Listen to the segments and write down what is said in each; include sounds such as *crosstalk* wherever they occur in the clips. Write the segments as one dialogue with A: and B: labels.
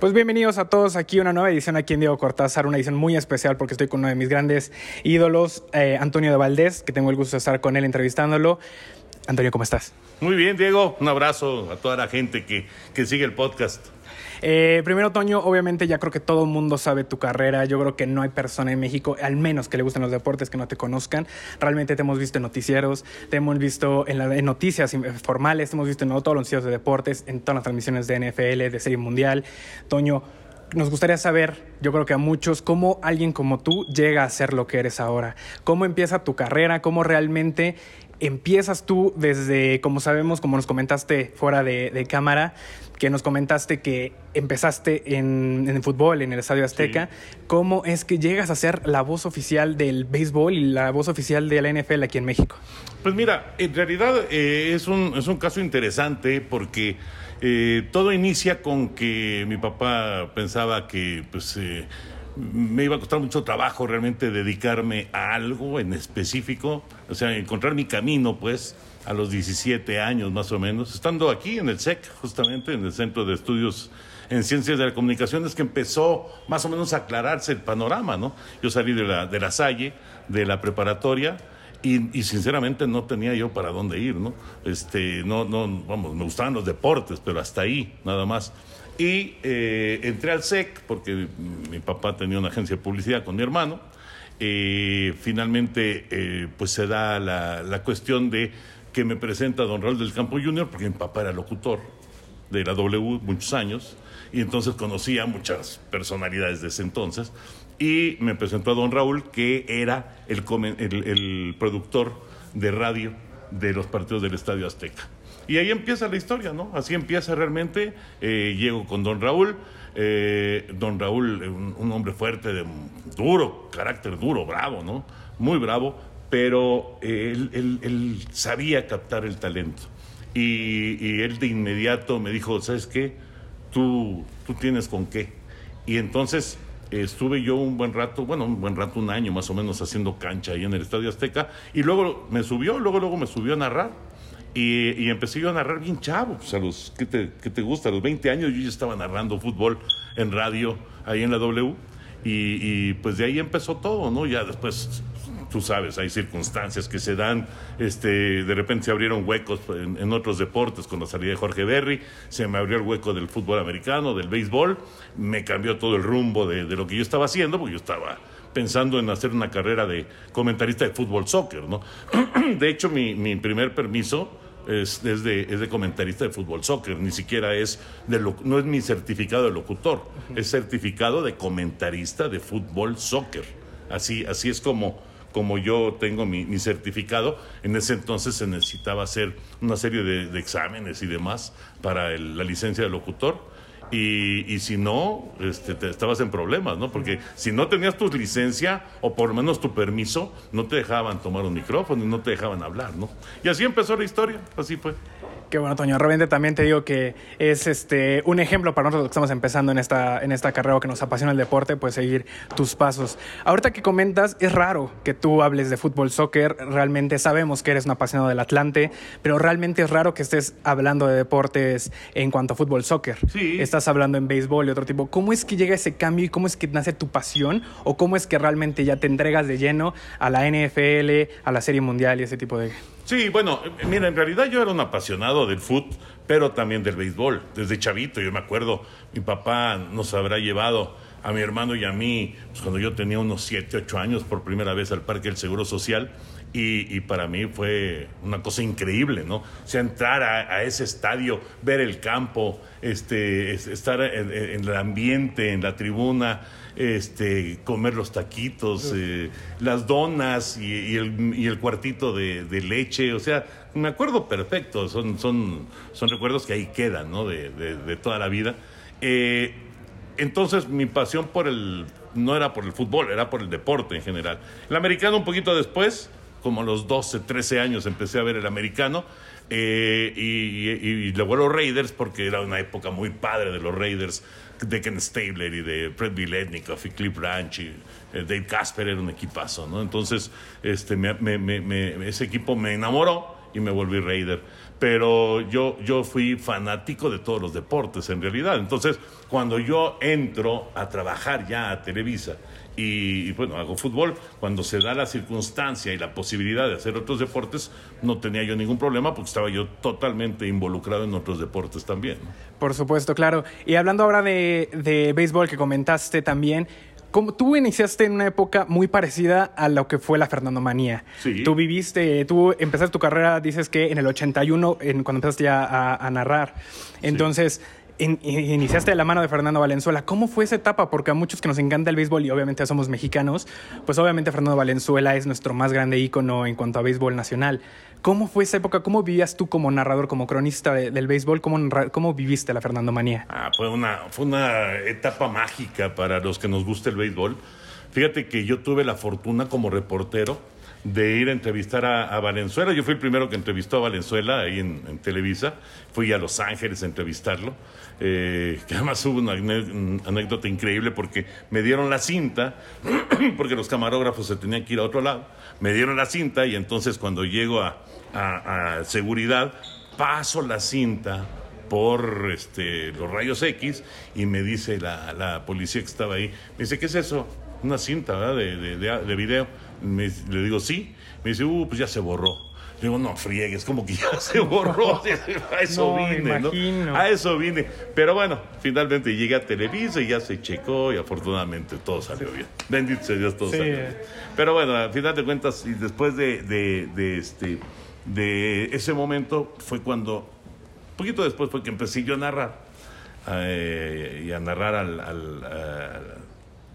A: Pues bienvenidos a todos aquí una nueva edición aquí en Diego Cortázar, una edición muy especial porque estoy con uno de mis grandes ídolos, eh, Antonio de Valdés, que tengo el gusto de estar con él entrevistándolo. Antonio, ¿cómo estás?
B: Muy bien, Diego. Un abrazo a toda la gente que, que sigue el podcast.
A: Eh, primero, Toño, obviamente ya creo que todo el mundo sabe tu carrera. Yo creo que no hay persona en México, al menos que le gusten los deportes, que no te conozcan. Realmente te hemos visto en noticieros, te hemos visto en, la, noticias formales, te hemos visto en todos los noticias de deportes, en todas las transmisiones de NFL, de Serie Mundial. Toño, nos gustaría saber, yo creo que a muchos, cómo alguien como tú llega a ser lo que eres ahora. ¿Cómo empieza tu carrera? ¿Cómo realmente empiezas tú desde, como sabemos, como nos comentaste fuera de, cámara, que nos comentaste que empezaste en, en, el fútbol, en el Estadio Azteca, ¿cómo es que llegas a ser la voz oficial del béisbol y la voz oficial de la NFL aquí en México?
B: Pues mira, en realidad eh, es, un, es un caso interesante porque eh, todo inicia con que mi papá pensaba que pues... Eh, me iba a costar mucho trabajo realmente dedicarme a algo en específico, o sea, encontrar mi camino, pues, a los 17 años más o menos, estando aquí en el SEC, justamente en el Centro de Estudios en Ciencias de la Comunicación, es que empezó más o menos a aclararse el panorama, ¿no? Yo salí de la, de la Salle, de la preparatoria, y, y, sinceramente no tenía yo para dónde ir, ¿no? Este, no, no, vamos, me gustaban los deportes, pero hasta ahí, nada más. Y eh, entré al SEC porque mi papá tenía una agencia de publicidad con mi hermano. Eh, finalmente, pues se da la, la, cuestión de que me presenta don Raúl del Campo Jr., porque mi papá era locutor de la W muchos años, y entonces conocía muchas personalidades de ese entonces, y me presentó a don Raúl, que era el, el productor de radio de los partidos del Estadio Azteca. Y ahí empieza la historia, ¿no? Así empieza realmente. Eh, llego con don Raúl. Eh, don Raúl, un, hombre fuerte, de duro, carácter duro, bravo, ¿no? Muy bravo, pero él, él, sabía captar el talento. Y, y, él de inmediato me dijo, ¿sabes qué? Tú, tú tienes con qué. Y entonces estuve yo un buen rato, bueno, un buen rato, un año más o menos haciendo cancha ahí en el Estadio Azteca. Y luego me subió, luego, luego me subió a narrar y, empecé yo a narrar bien chavo, pues a los, ¿qué te, te gusta? A los 20 años yo ya estaba narrando fútbol en radio ahí en la W y, pues de ahí empezó todo, ¿no? Ya después, tú sabes, hay circunstancias que se dan, este, de repente se abrieron huecos en, otros deportes con la salida de Jorge Berry, se me abrió el hueco del fútbol americano, del béisbol, me cambió todo el rumbo de, lo que yo estaba haciendo, porque yo estaba pensando en hacer una carrera de comentarista de fútbol soccer, ¿no? *clears throat* De hecho, mi, mi primer permiso es, de, es de comentarista de fútbol soccer, ni siquiera es, de no es mi certificado de locutor, es certificado de comentarista de fútbol soccer. Así, así es como, como yo tengo mi, mi, certificado. En ese entonces se necesitaba hacer una serie de, de exámenes y demás para la licencia de locutor y, y si no, este, te estabas en problemas, ¿no? Porque si no tenías tu licencia o por lo menos tu permiso, no te dejaban tomar un micrófono y no te dejaban hablar, ¿no? Y así empezó la historia, así fue.
A: Qué bueno, Toño. Realmente también te digo que es este un ejemplo para nosotros que estamos empezando en esta, en esta carrera que nos apasiona el deporte, pues seguir tus pasos. Ahorita que comentas, es raro que tú hables de fútbol, soccer. Realmente sabemos que eres un apasionado del Atlante, pero realmente es raro que estés hablando de deportes en cuanto a fútbol, soccer.
B: Sí.
A: Estás hablando en béisbol y otro tipo. ¿Cómo es que llega ese cambio y cómo es que nace tu pasión? ¿O cómo es que realmente ya te entregas de lleno a la NFL, a la Serie Mundial y ese tipo de
B: Sí, bueno, mira, en realidad yo era un apasionado del fútbol, pero también del béisbol. Desde chavito, yo me acuerdo, mi papá nos habrá llevado a mi hermano y a mí, pues, cuando yo tenía unos 7, 8 años, por primera vez al Parque del Seguro Social. Y, para mí fue una cosa increíble, ¿no? O sea, entrar a, ese estadio, ver el campo, este, estar en, el ambiente, en la tribuna, este, comer los taquitos, eh, las donas y, el, cuartito de, leche, o sea, me acuerdo perfecto, son, son, son recuerdos que ahí quedan, ¿no? De, toda la vida. Eh, entonces mi pasión por el, no era por el fútbol, era por el deporte en general. El americano un poquito después, como a los 12, 13 años empecé a ver el americano. Eh, y, luego los Raiders, porque era una época muy padre de los Raiders, de Ken Stabler y de Fred Biletnikoff y Cliff Branch y eh, Dave Casper era un equipazo, ¿no? Entonces, este, ese equipo me enamoró y me volví Raider. Pero yo, yo fui fanático de todos los deportes en realidad. Entonces, cuando yo entro a trabajar ya a Televisa, y, bueno, hago fútbol. Cuando se da la circunstancia y la posibilidad de hacer otros deportes, no tenía yo ningún problema porque estaba yo totalmente involucrado en otros deportes también.
A: Por supuesto, claro. Y hablando ahora de, de béisbol que comentaste también, como tú iniciaste en una época muy parecida a lo que fue la Fernandomanía.
B: Sí.
A: Tú viviste, tú empezaste tu carrera, dices que en el 81, en, cuando empezaste ya a, a narrar. Entonces, iniciaste de la mano de Fernando Valenzuela. ¿Cómo fue esa etapa? Porque a muchos que nos encanta el béisbol y obviamente somos mexicanos, pues obviamente Fernando Valenzuela es nuestro más grande ícono en cuanto a béisbol nacional. ¿Cómo fue esa época? ¿Cómo vivías tú como narrador, como cronista del béisbol? ¿Cómo, ¿Cómo, viviste la Fernando Manía?
B: Ah, fue una, fue una etapa mágica para los que nos gusta el béisbol. Fíjate que yo tuve la fortuna como reportero de ir a entrevistar a, Valenzuela. Yo fui el primero que entrevistó a Valenzuela ahí en, Televisa. Fui a Los Ángeles a entrevistarlo. Eh, que además hubo una anécdota increíble porque me dieron la cinta, *clears throat* porque los camarógrafos se tenían que ir a otro lado. Me dieron la cinta y entonces cuando llego a, seguridad, paso la cinta por este, los rayos X y me dice la, policía que estaba ahí, me dice, ¿qué es eso? Una cinta ¿verdad? De, de, de video le digo, sí. Me dice, uh, pues ya se borró. Le digo, no friegues, como que ya *laughs* se borró. *laughs* a eso vine, ¿no? A eso vine. Pero bueno, finalmente llegué a Televisa y ya se checó y afortunadamente todo salió bien. Bendito sea Dios, todo salió bien. Pero bueno, al final de cuentas, y después de, de, este, de ese momento fue cuando, poquito después fue que empecé yo a narrar. Eh, y a narrar al, al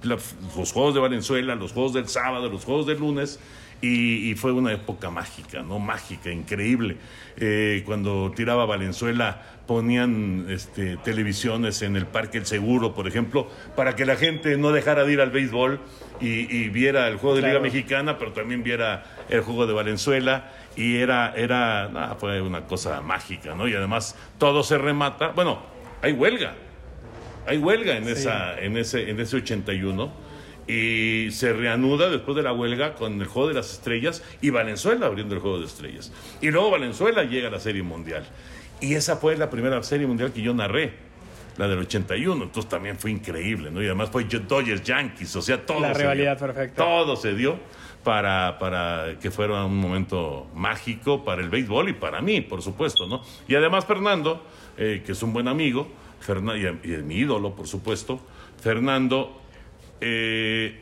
B: los Juegos de Valenzuela, los Juegos del sábado, los Juegos del lunes, y, fue una época mágica, ¿no? Mágica, increíble. Eh, cuando tiraba Valenzuela ponían este, televisiones en el Parque El Seguro, por ejemplo, para que la gente no dejara de ir al béisbol y, viera el juego de Liga Mexicana, pero también viera el juego de Valenzuela. Y era, era, fue una cosa mágica, ¿no? Y además todo se remata. Bueno, hay huelga hay huelga en, esa, en, ese, en ese 81 y se reanuda después de la huelga con el juego de las estrellas y Valenzuela abriendo el juego de estrellas. Y luego Valenzuela llega a la Serie Mundial. Y esa fue la primera Serie Mundial que yo narré, la del 81. Entonces también fue increíble, ¿no? Y además fue Dodgers Yankees, o sea, todo.
A: La rivalidad perfecta.
B: Todo se dio para, para que fuera un momento mágico para el béisbol y para mí, por supuesto, ¿no? Y además Fernando, eh, que es un buen amigo, y, y mi ídolo, por supuesto, Fernando eh,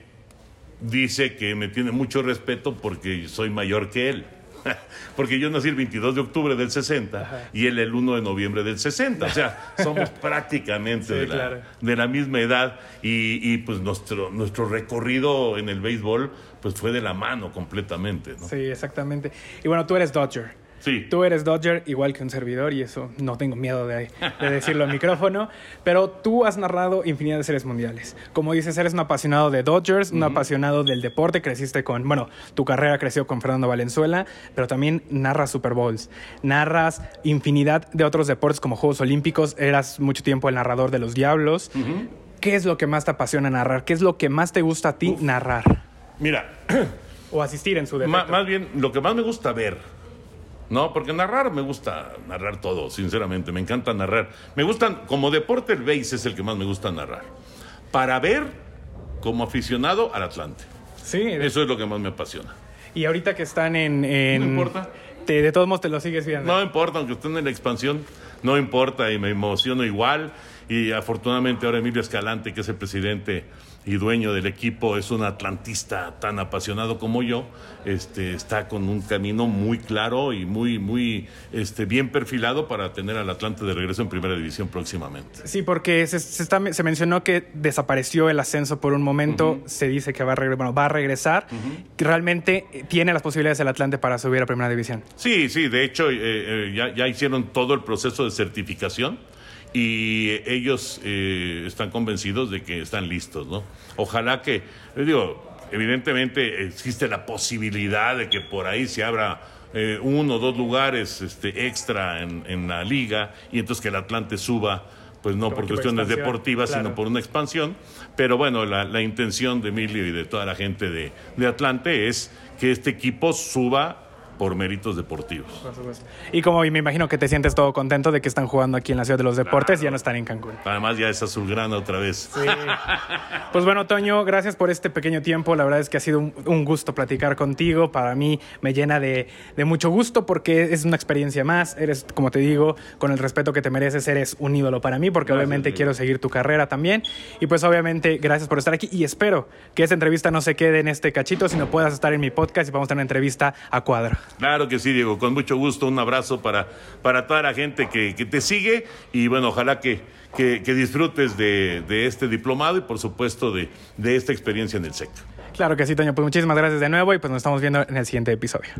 B: dice que me tiene mucho respeto porque soy mayor que él. *laughs* Porque yo nací el 22 de octubre del 60 y él el 1 de noviembre del 60. O sea, somos *laughs* prácticamente de, la, de, la, misma edad y, y, pues nuestro, nuestro recorrido en el béisbol pues fue de la mano completamente. ¿no?
A: Sí, exactamente. Y bueno, tú eres Dodger. Tú eres Dodger igual que un servidor y eso no tengo miedo de, decirlo al micrófono, pero tú has narrado infinidad de series mundiales. Como dices, eres un apasionado de Dodgers, un apasionado del deporte, creciste con, bueno, tu carrera creció con Fernando Valenzuela, pero también narras Super Bowls, narras infinidad de otros deportes como Juegos Olímpicos, eras mucho tiempo el narrador de los Diablos. ¿Qué es lo que más te apasiona narrar? ¿Qué es lo que más te gusta a ti narrar?
B: Mira.
A: o asistir en su defecto.
B: más bien, lo que más me gusta ver no, porque narrar me gusta narrar todo, sinceramente, me encanta narrar. Me gustan, como deporte el base es el que más me gusta narrar. Para ver como aficionado al Atlante.
A: Sí.
B: Eso es lo que más me apasiona.
A: Y ahorita que están en...
B: no importa.
A: de todos modos te lo sigues viendo.
B: No importa, aunque estén en la expansión, no importa y me emociono igual. Y afortunadamente ahora Emilio Escalante, que es el presidente y dueño del equipo, es un atlantista tan apasionado como yo, este, está con un camino muy claro y muy, muy este, bien perfilado para tener al Atlante de regreso en primera división próximamente.
A: Sí, porque se, se, mencionó que desapareció el ascenso por un momento, se dice que va a, bueno, va a regresar. ¿Realmente tiene las posibilidades el Atlante para subir a primera división?
B: Sí, sí, de hecho eh, eh, ya, ya hicieron todo el proceso de certificación y ellos eh, están convencidos de que están listos, ¿no? Ojalá que, digo, evidentemente existe la posibilidad de que por ahí se abra eh, uno o dos lugares este, extra en, la liga y entonces que el Atlante suba pues no por cuestiones deportivas, sino por una expansión. Pero bueno, la, intención de Emilio y de toda la gente de, de Atlante es que este equipo suba por méritos deportivos.
A: Y como me imagino que te sientes todo contento de que están jugando aquí en la Ciudad de los Deportes y ya no están en Cancún.
B: Además ya es azulgrana otra vez. Sí.
A: pues bueno, Toño, gracias por este pequeño tiempo. La verdad es que ha sido un, gusto platicar contigo. Para mí me llena de, mucho gusto porque es una experiencia más. Eres, como te digo, con el respeto que te mereces, eres un ídolo para mí porque obviamente quiero seguir tu carrera también. Y pues obviamente gracias por estar aquí y espero que esta entrevista no se quede en este cachito, sino puedas estar en mi podcast y vamos a tener una entrevista a cuadro.
B: Claro que sí, Diego, con mucho gusto, un abrazo para, para toda la gente que, te sigue y bueno, ojalá que, que, disfrutes de, este diplomado y por supuesto de, de esta experiencia en el sector.
A: Claro que sí, Toño, pues muchísimas gracias de nuevo y pues nos estamos viendo en el siguiente episodio.